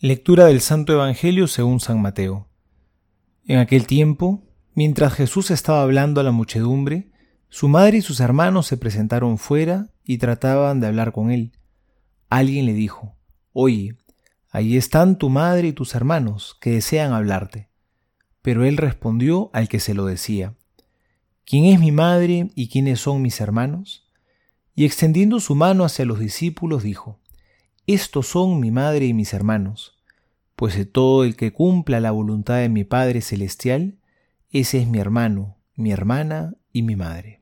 Lectura del Santo Evangelio según San Mateo. En aquel tiempo, mientras Jesús estaba hablando a la muchedumbre, su madre y sus hermanos se presentaron fuera y trataban de hablar con él. Alguien le dijo, Oye, ahí están tu madre y tus hermanos, que desean hablarte. Pero él respondió al que se lo decía, ¿Quién es mi madre y quiénes son mis hermanos? Y extendiendo su mano hacia los discípulos, dijo, estos son mi madre y mis hermanos, pues de todo el que cumpla la voluntad de mi Padre Celestial, ese es mi hermano, mi hermana y mi madre.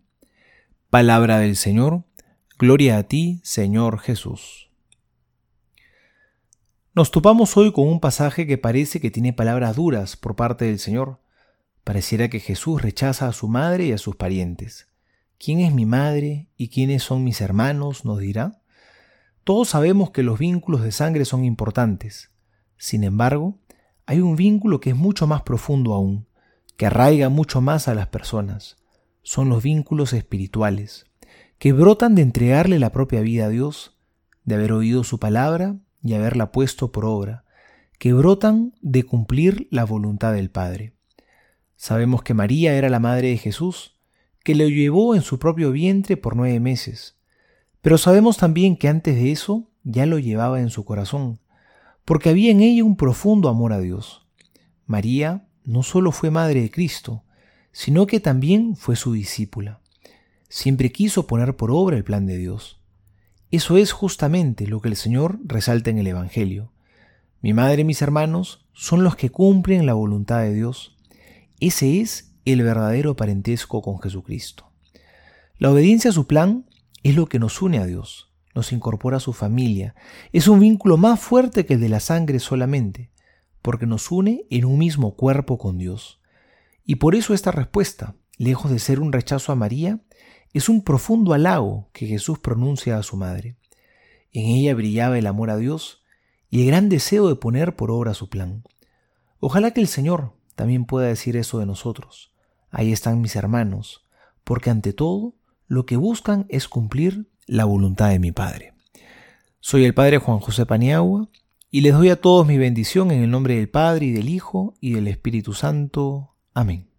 Palabra del Señor, gloria a ti, Señor Jesús. Nos topamos hoy con un pasaje que parece que tiene palabras duras por parte del Señor. Pareciera que Jesús rechaza a su madre y a sus parientes. ¿Quién es mi madre y quiénes son mis hermanos? nos dirá. Todos sabemos que los vínculos de sangre son importantes. Sin embargo, hay un vínculo que es mucho más profundo aún, que arraiga mucho más a las personas. Son los vínculos espirituales, que brotan de entregarle la propia vida a Dios, de haber oído su palabra y haberla puesto por obra, que brotan de cumplir la voluntad del Padre. Sabemos que María era la madre de Jesús, que le llevó en su propio vientre por nueve meses, pero sabemos también que antes de eso ya lo llevaba en su corazón, porque había en ella un profundo amor a Dios. María no solo fue madre de Cristo, sino que también fue su discípula. Siempre quiso poner por obra el plan de Dios. Eso es justamente lo que el Señor resalta en el Evangelio. Mi madre y mis hermanos son los que cumplen la voluntad de Dios. Ese es el verdadero parentesco con Jesucristo. La obediencia a su plan es lo que nos une a Dios, nos incorpora a su familia. Es un vínculo más fuerte que el de la sangre solamente, porque nos une en un mismo cuerpo con Dios. Y por eso esta respuesta, lejos de ser un rechazo a María, es un profundo halago que Jesús pronuncia a su madre. En ella brillaba el amor a Dios y el gran deseo de poner por obra su plan. Ojalá que el Señor también pueda decir eso de nosotros. Ahí están mis hermanos, porque ante todo lo que buscan es cumplir la voluntad de mi Padre. Soy el Padre Juan José Paniagua y les doy a todos mi bendición en el nombre del Padre y del Hijo y del Espíritu Santo. Amén.